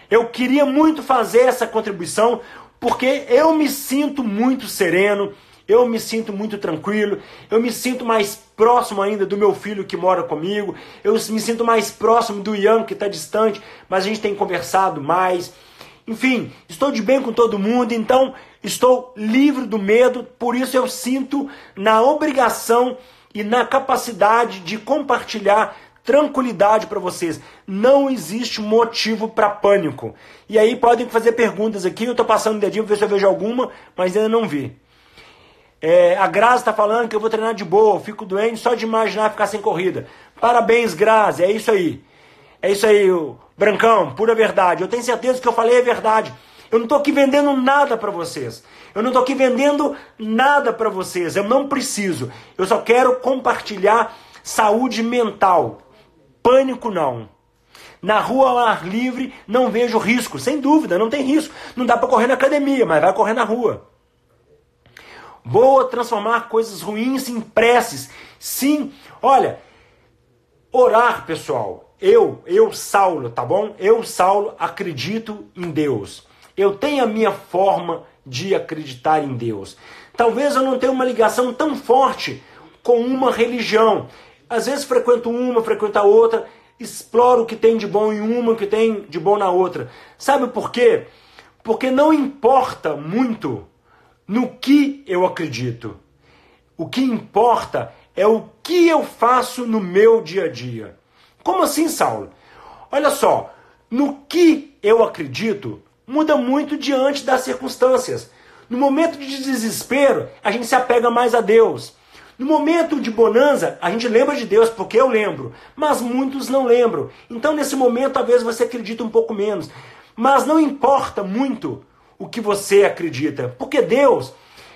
[SPEAKER 1] Eu queria muito fazer essa contribuição porque eu me sinto muito sereno, eu me sinto muito tranquilo, eu me sinto mais próximo ainda do meu filho que mora comigo, eu me sinto mais próximo do Ian que está distante, mas a gente tem conversado mais. Enfim, estou de bem com todo mundo, então estou livre do medo, por isso eu sinto na obrigação e na capacidade de compartilhar tranquilidade para vocês. Não existe motivo para pânico. E aí podem fazer perguntas aqui. Eu estou passando o dedinho para ver se eu vejo alguma, mas ainda não vi. É, a Grazi está falando que eu vou treinar de boa, fico doente só de imaginar ficar sem corrida. Parabéns, Grazi, é isso aí. É isso aí, Brancão, pura verdade. Eu tenho certeza que eu falei é verdade. Eu não estou aqui vendendo nada para vocês. Eu não estou aqui vendendo nada para vocês. Eu não preciso. Eu só quero compartilhar saúde mental. Pânico não. Na rua ao ar livre não vejo risco, sem dúvida, não tem risco. Não dá para correr na academia, mas vai correr na rua. Vou transformar coisas ruins em preces. Sim, olha, orar, pessoal. Eu, eu Saulo, tá bom? Eu Saulo acredito em Deus. Eu tenho a minha forma de acreditar em Deus. Talvez eu não tenha uma ligação tão forte com uma religião. Às vezes frequento uma, frequento a outra, exploro o que tem de bom em uma, o que tem de bom na outra. Sabe por quê? Porque não importa muito no que eu acredito. O que importa é o que eu faço no meu dia a dia. Como assim, Saulo? Olha só, no que eu acredito muda muito diante das circunstâncias. No momento de desespero, a gente se apega mais a Deus. No momento de bonança, a gente lembra de Deus, porque eu lembro, mas muitos não lembram. Então, nesse momento, talvez você acredite um pouco menos. Mas não importa muito o que você acredita, porque Deus,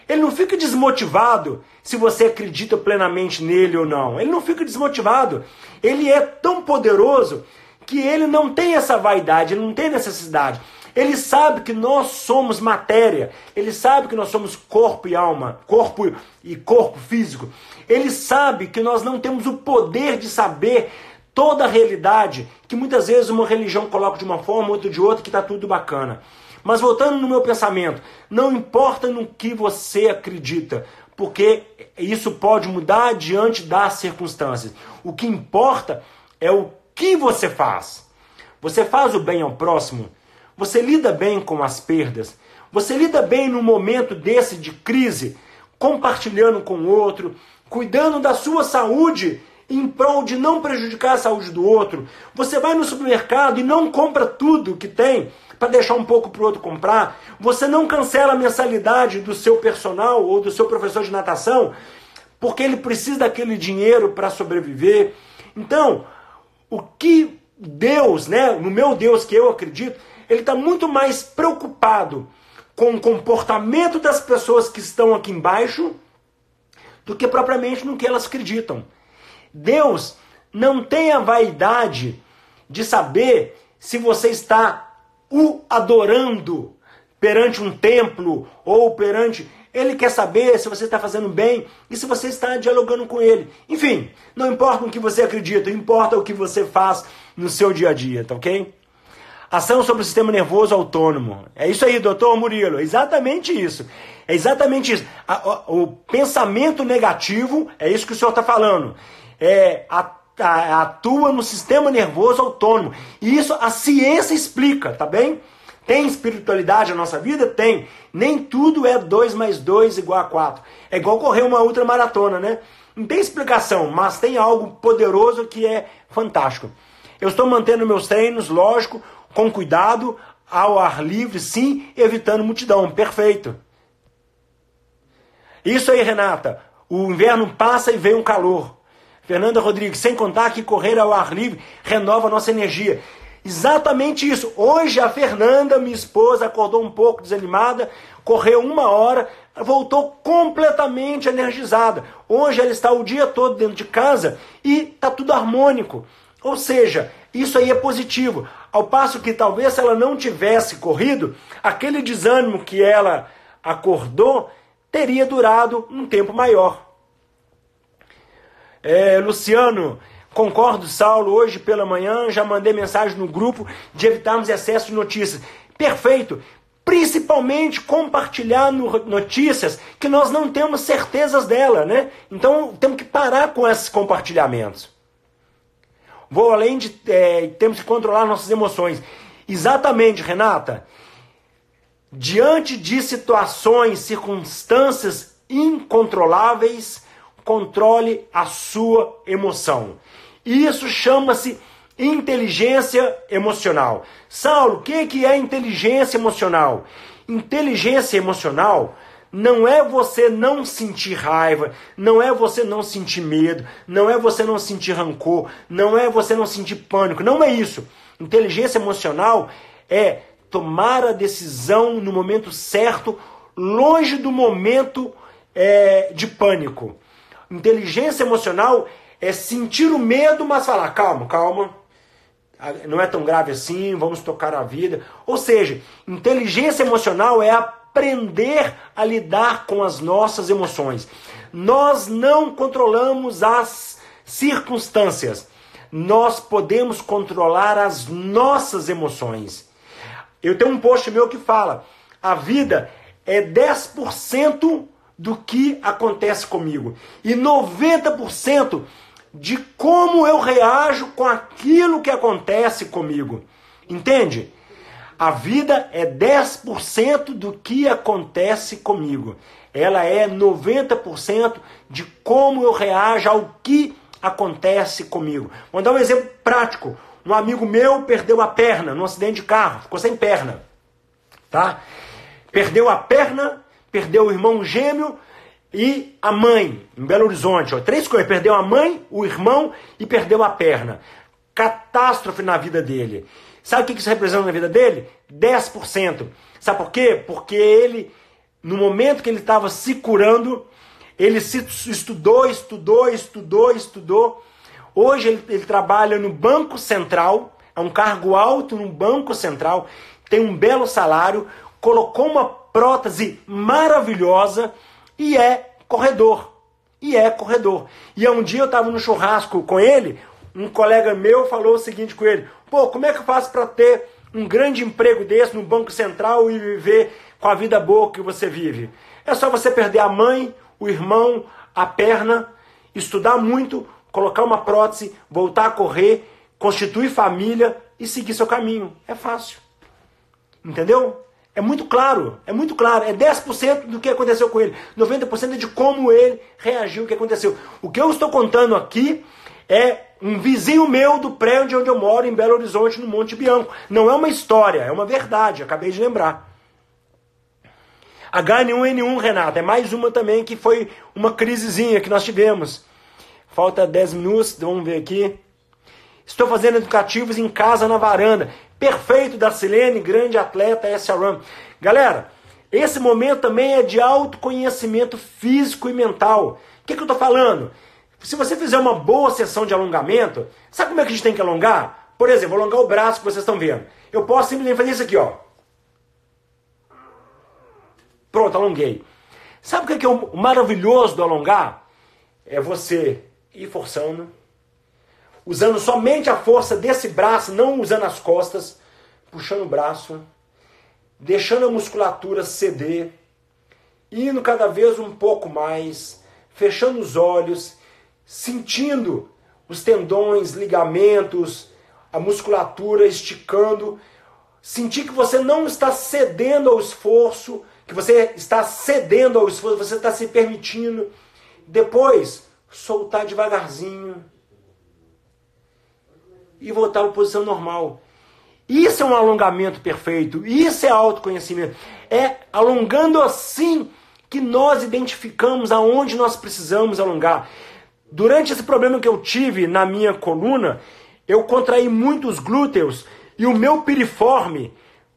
[SPEAKER 1] ele não fica desmotivado se você acredita plenamente nele ou não. Ele não fica desmotivado. Ele é tão poderoso que ele não tem essa vaidade, ele não tem necessidade. Ele sabe que nós somos matéria, ele sabe que nós somos corpo e alma, corpo e corpo físico. Ele sabe que nós não temos o poder de saber toda a realidade, que muitas vezes uma religião coloca de uma forma, outra de outra, que está tudo bacana. Mas voltando no meu pensamento, não importa no que você acredita, porque isso pode mudar diante das circunstâncias. O que importa é o que você faz. Você faz o bem ao próximo? Você lida bem com as perdas? Você lida bem no momento desse de crise, compartilhando com o outro, cuidando da sua saúde em prol de não prejudicar a saúde do outro? Você vai no supermercado e não compra tudo que tem para deixar um pouco para o outro comprar? Você não cancela a mensalidade do seu personal ou do seu professor de natação porque ele precisa daquele dinheiro para sobreviver? Então, o que Deus, né, no meu Deus que eu acredito, ele está muito mais preocupado com o comportamento das pessoas que estão aqui embaixo do que propriamente no que elas acreditam. Deus não tem a vaidade de saber se você está o adorando perante um templo ou perante. Ele quer saber se você está fazendo bem e se você está dialogando com ele. Enfim, não importa o que você acredita, importa o que você faz no seu dia a dia, tá ok? Ação sobre o sistema nervoso autônomo. É isso aí, doutor Murilo. Exatamente isso. É exatamente isso. o pensamento negativo, é isso que o senhor está falando. É, atua no sistema nervoso autônomo. E isso a ciência explica, tá bem? Tem espiritualidade na nossa vida? Tem. Nem tudo é 2 mais 2 igual a 4. É igual correr uma ultramaratona, né? Não tem explicação, mas tem algo poderoso que é fantástico. Eu estou mantendo meus treinos, lógico, com cuidado, ao ar livre, sim, evitando multidão. Perfeito. Isso aí, Renata. O inverno passa e vem um calor. Fernanda Rodrigues, sem contar que correr ao ar livre renova nossa energia. Exatamente isso. Hoje a Fernanda, minha esposa, acordou um pouco desanimada, correu uma hora, voltou completamente energizada. Hoje ela está o dia todo dentro de casa e está tudo harmônico. Ou seja, isso aí é positivo. Ao passo que talvez se ela não tivesse corrido, aquele desânimo que ela acordou teria durado um tempo maior. É, Luciano, concordo, Saulo. Hoje pela manhã já mandei mensagem no grupo de evitarmos excesso de notícias. Perfeito. Principalmente compartilhar notícias que nós não temos certezas dela, né? Então temos que parar com esses compartilhamentos. Vou além de é, temos que controlar nossas emoções. Exatamente, Renata. Diante de situações, circunstâncias incontroláveis, controle a sua emoção. Isso chama-se inteligência emocional. Saulo, o que é inteligência emocional? Inteligência emocional não é você não sentir raiva, não é você não sentir medo, não é você não sentir rancor, não é você não sentir pânico, não é isso. Inteligência emocional é tomar a decisão no momento certo, longe do momento é, de pânico. Inteligência emocional é sentir o medo, mas falar: calma, calma, não é tão grave assim, vamos tocar a vida. Ou seja, inteligência emocional é aprender a lidar com as nossas emoções. Nós não controlamos as circunstâncias, nós podemos controlar as nossas emoções. Eu tenho um post meu que fala: a vida é 10% do que acontece comigo. E 90% de como eu reajo com aquilo que acontece comigo. Entende? A vida é 10% do que acontece comigo. Ela é 90% de como eu reajo ao que acontece comigo. Vou dar um exemplo prático. Um amigo meu perdeu a perna num acidente de carro, ficou sem perna. Tá? Perdeu a perna, perdeu o irmão gêmeo e a mãe, em Belo Horizonte. Ó, três coisas: perdeu a mãe, o irmão e perdeu a perna. Catástrofe na vida dele. Sabe o que isso representa na vida dele? 10%. Sabe por quê? Porque ele, no momento que ele estava se curando, ele se estudou, estudou, estudou, estudou. Hoje ele, ele trabalha no Banco Central, é um cargo alto no Banco Central, tem um belo salário, colocou uma prótese maravilhosa e é corredor. E é corredor. E um dia eu estava no churrasco com ele, um colega meu falou o seguinte com ele: pô, como é que eu faço para ter um grande emprego desse no Banco Central e viver com a vida boa que você vive? É só você perder a mãe, o irmão, a perna, estudar muito, colocar uma prótese, voltar a correr, constituir família e seguir seu caminho. É fácil. Entendeu? É muito claro, é muito claro. É 10% do que aconteceu com ele. 90% é de como ele reagiu ao que aconteceu. O que eu estou contando aqui é um vizinho meu do prédio onde eu moro, em Belo Horizonte, no Monte Bianco. Não é uma história, é uma verdade, acabei de lembrar. H1N1, Renata, é mais uma também que foi uma crisezinha que nós tivemos. Falta 10 minutos, vamos ver aqui. Estou fazendo educativos em casa na varanda. Perfeito da Silene, grande atleta SRAM. Galera, esse momento também é de autoconhecimento físico e mental. O que, que eu estou falando? Se você fizer uma boa sessão de alongamento, sabe como é que a gente tem que alongar? Por exemplo, alongar o braço que vocês estão vendo. Eu posso simplesmente fazer isso aqui, ó. Pronto, alonguei. Sabe o que é o maravilhoso do alongar? É você ir forçando, usando somente a força desse braço, não usando as costas, puxando o braço, deixando a musculatura ceder, indo cada vez um pouco mais, fechando os olhos, sentindo os tendões, ligamentos, a musculatura esticando, sentir que você não está cedendo ao esforço, que você está cedendo ao esforço, você está se permitindo. Depois, soltar devagarzinho e voltar à posição normal. Isso é um alongamento perfeito, isso é autoconhecimento. É alongando assim que nós identificamos aonde nós precisamos alongar. Durante esse problema que eu tive na minha coluna, eu contraí muito os glúteos e o meu piriforme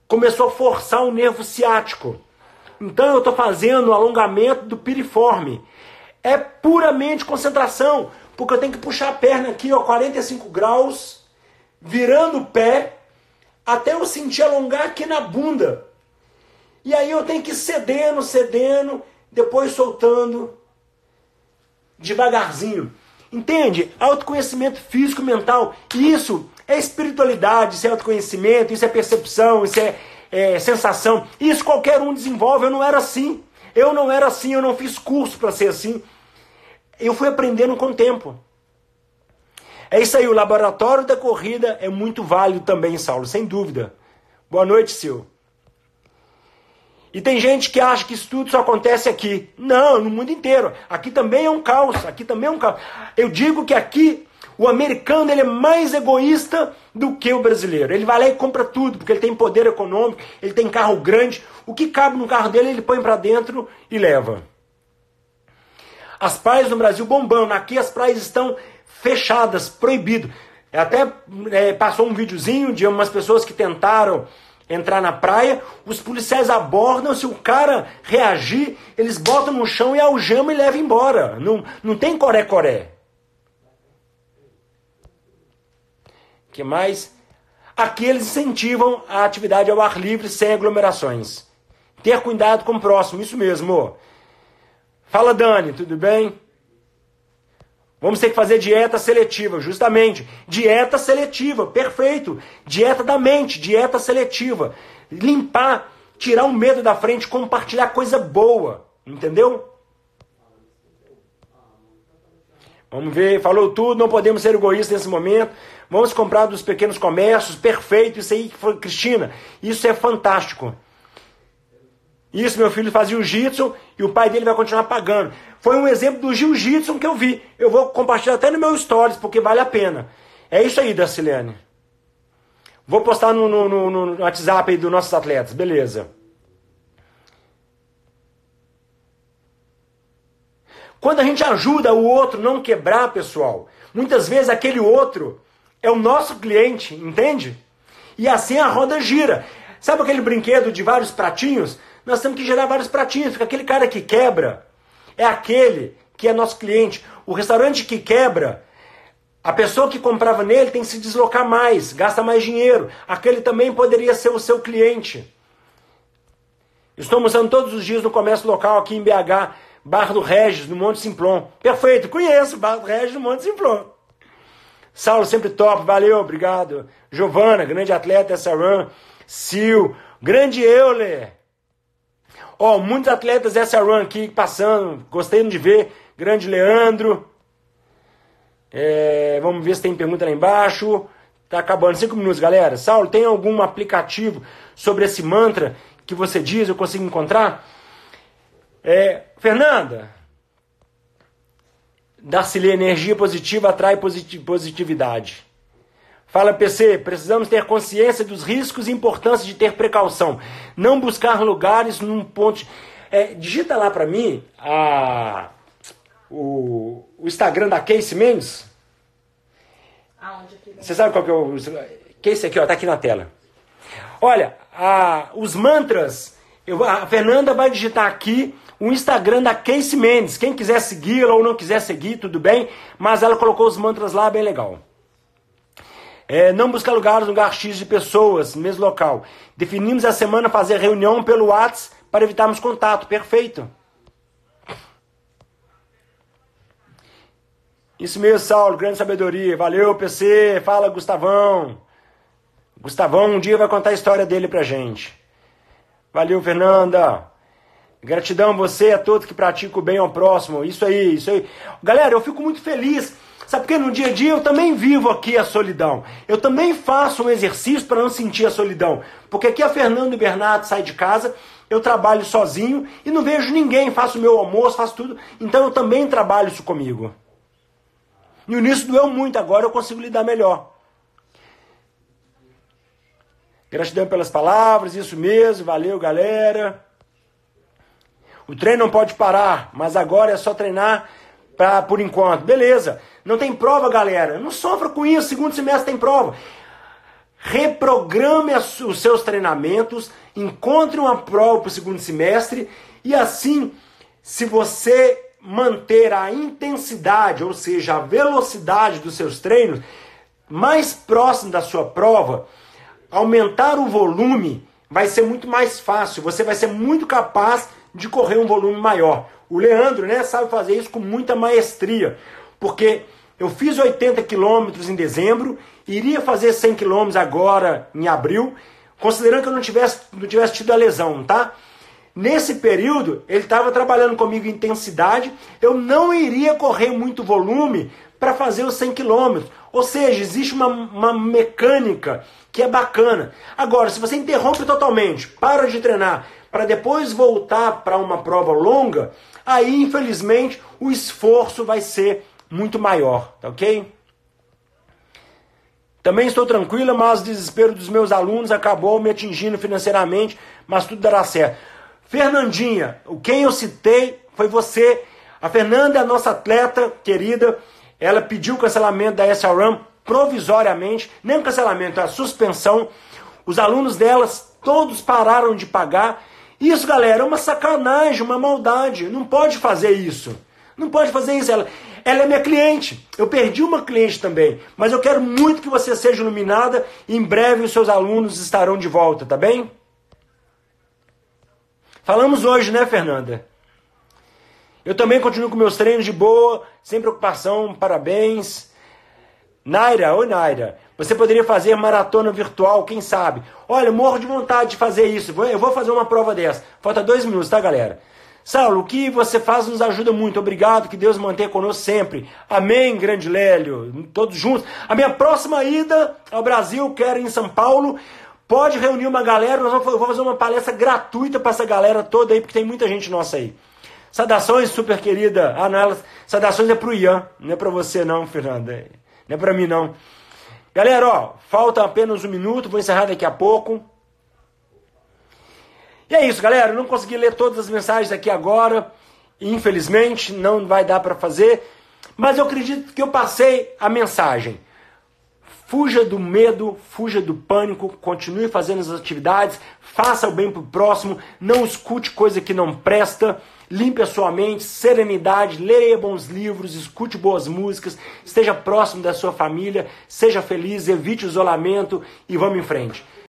[SPEAKER 1] começou a forçar o nervo ciático. Então eu estou fazendo o alongamento do piriforme. É puramente concentração, porque eu tenho que puxar a perna aqui, ó, 45 graus, virando o pé, até eu sentir alongar aqui na bunda. E aí eu tenho que ir cedendo, cedendo, depois soltando devagarzinho. Entende? Autoconhecimento físico mental. Isso é espiritualidade, isso é autoconhecimento, isso é percepção, isso é é, sensação. Isso qualquer um desenvolve. Eu não era assim. Eu não era assim, eu não fiz curso para ser assim. Eu fui aprendendo com o tempo. É isso aí, o laboratório da corrida é muito válido também, Saulo, sem dúvida. Boa noite, Sil. E tem gente que acha que isso tudo só acontece aqui. Não, no mundo inteiro. Aqui também é um caos. Aqui também é um caos. Eu digo que aqui o americano ele é mais egoísta do que o brasileiro. Ele vai lá e compra tudo, porque ele tem poder econômico, ele tem carro grande. O que cabe no carro dele, ele põe para dentro e leva. As praias no Brasil bombando. Aqui as praias estão fechadas, proibido. Até é, passou um videozinho de umas pessoas que tentaram entrar na praia, os policiais abordam, se o cara reagir, eles botam no chão e algemam e levam embora. Não, não tem coré-coré. que mais? Aqui eles incentivam a atividade ao ar livre sem aglomerações. Ter cuidado com o próximo, isso mesmo. Fala Dani, tudo bem? Vamos ter que fazer dieta seletiva, justamente. Dieta seletiva, perfeito. Dieta da mente, dieta seletiva. Limpar, tirar o medo da frente, compartilhar coisa boa. Entendeu? Vamos ver, falou tudo, não podemos ser egoístas nesse momento. Vamos comprar dos pequenos comércios, perfeito, isso aí, Cristina, isso é fantástico. Isso, meu filho fazia jiu-jitsu e o pai dele vai continuar pagando. Foi um exemplo do jiu-jitsu que eu vi. Eu vou compartilhar até no meu stories, porque vale a pena. É isso aí, Dacilene. Vou postar no, no, no, no WhatsApp aí dos nossos atletas, beleza. Quando a gente ajuda o outro não quebrar, pessoal, muitas vezes aquele outro é o nosso cliente, entende? E assim a roda gira. Sabe aquele brinquedo de vários pratinhos? Nós temos que gerar vários pratinhos. Fica aquele cara que quebra é aquele que é nosso cliente. O restaurante que quebra, a pessoa que comprava nele tem que se deslocar mais, gasta mais dinheiro. Aquele também poderia ser o seu cliente. Estou almoçando todos os dias no comércio local aqui em BH, Barra do Regis, no Monte Simplon. Perfeito, conheço Barra do Regis no Monte Simplon. Saulo, sempre top, valeu, obrigado. Giovana, grande atleta, essa run. Sil, grande Euler. Ó, oh, muitos atletas essa run aqui passando, gostei de ver. Grande Leandro. É, vamos ver se tem pergunta lá embaixo. Tá acabando, cinco minutos, galera. Saulo, tem algum aplicativo sobre esse mantra que você diz, eu consigo encontrar? É, Fernanda, Darcy energia positiva atrai positividade. Fala PC, precisamos ter consciência dos riscos e importância de ter precaução. Não buscar lugares num ponto. É, digita lá para mim a, o, o, Instagram da Casey Mendes. Aonde? Você sabe qual que é o. Casey aqui, ó, tá aqui na tela. Olha, a, os mantras. Eu, a Fernanda vai digitar aqui o Instagram da Casey Mendes. Quem quiser segui-la ou não quiser seguir, tudo bem. Mas ela colocou os mantras lá, bem legal. É, não buscar lugares no lugar X de pessoas mesmo local. Definimos a semana fazer reunião pelo WhatsApp para evitarmos contato. Perfeito. Isso mesmo, Saulo. Grande sabedoria. Valeu, PC. Fala, Gustavão. Gustavão um dia vai contar a história dele pra gente. Valeu, Fernanda. Gratidão a você e a todos que praticam o bem ao próximo. Isso aí, isso aí. Galera, eu fico muito feliz Sabe porque no dia a dia eu também vivo aqui a solidão. Eu também faço um exercício para não sentir a solidão. Porque aqui a Fernando e Bernardo saem de casa, eu trabalho sozinho e não vejo ninguém, faço meu almoço, faço tudo. Então eu também trabalho isso comigo. E o início doeu muito, agora eu consigo lidar melhor. Gratidão pelas palavras, isso mesmo, valeu galera. O treino não pode parar, mas agora é só treinar pra, por enquanto. Beleza. Não tem prova, galera. Não sofra com isso. Segundo semestre tem prova. Reprograme os seus treinamentos, encontre uma prova para o segundo semestre e assim, se você manter a intensidade, ou seja, a velocidade dos seus treinos mais próximo da sua prova, aumentar o volume vai ser muito mais fácil. Você vai ser muito capaz de correr um volume maior. O Leandro, né, sabe fazer isso com muita maestria, porque eu fiz 80 quilômetros em dezembro, iria fazer 100 quilômetros agora em abril, considerando que eu não tivesse, não tivesse tido a lesão, tá? Nesse período, ele estava trabalhando comigo em intensidade, eu não iria correr muito volume para fazer os 100 quilômetros. Ou seja, existe uma, uma mecânica que é bacana. Agora, se você interrompe totalmente, para de treinar, para depois voltar para uma prova longa, aí infelizmente o esforço vai ser muito maior, tá ok? Também estou tranquila, mas o desespero dos meus alunos acabou me atingindo financeiramente, mas tudo dará certo. Fernandinha, quem eu citei foi você. A Fernanda é a nossa atleta querida. Ela pediu o cancelamento da SRAM provisoriamente, nem o cancelamento, a suspensão. Os alunos delas todos pararam de pagar. Isso, galera, é uma sacanagem, uma maldade. Não pode fazer isso. Não pode fazer isso. Ela, ela é minha cliente. Eu perdi uma cliente também. Mas eu quero muito que você seja iluminada. E em breve os seus alunos estarão de volta, tá bem? Falamos hoje, né, Fernanda? Eu também continuo com meus treinos de boa, sem preocupação, parabéns. Naira, oi Naira, você poderia fazer maratona virtual, quem sabe? Olha, morro de vontade de fazer isso. Eu vou fazer uma prova dessa. Falta dois minutos, tá, galera? Saulo, o que você faz nos ajuda muito. Obrigado, que Deus mantenha conosco sempre. Amém, grande Lélio. Todos juntos. A minha próxima ida ao Brasil, quero ir em São Paulo. Pode reunir uma galera, nós vamos, fazer uma palestra gratuita para essa galera toda aí, porque tem muita gente nossa aí. Saudações, super querida. Elas, saudações é pro Ian, não é para você não, Fernanda. Não é para mim não. Galera, ó, falta apenas um minuto, vou encerrar daqui a pouco. E é isso, galera. Eu não consegui ler todas as mensagens aqui agora. Infelizmente, não vai dar para fazer. Mas eu acredito que eu passei a mensagem. Fuja do medo, fuja do pânico, continue fazendo as atividades, faça o bem pro próximo, não escute coisa que não presta, limpe a sua mente, serenidade, leia bons livros, escute boas músicas, esteja próximo da sua família, seja feliz, evite o isolamento e vamos em frente.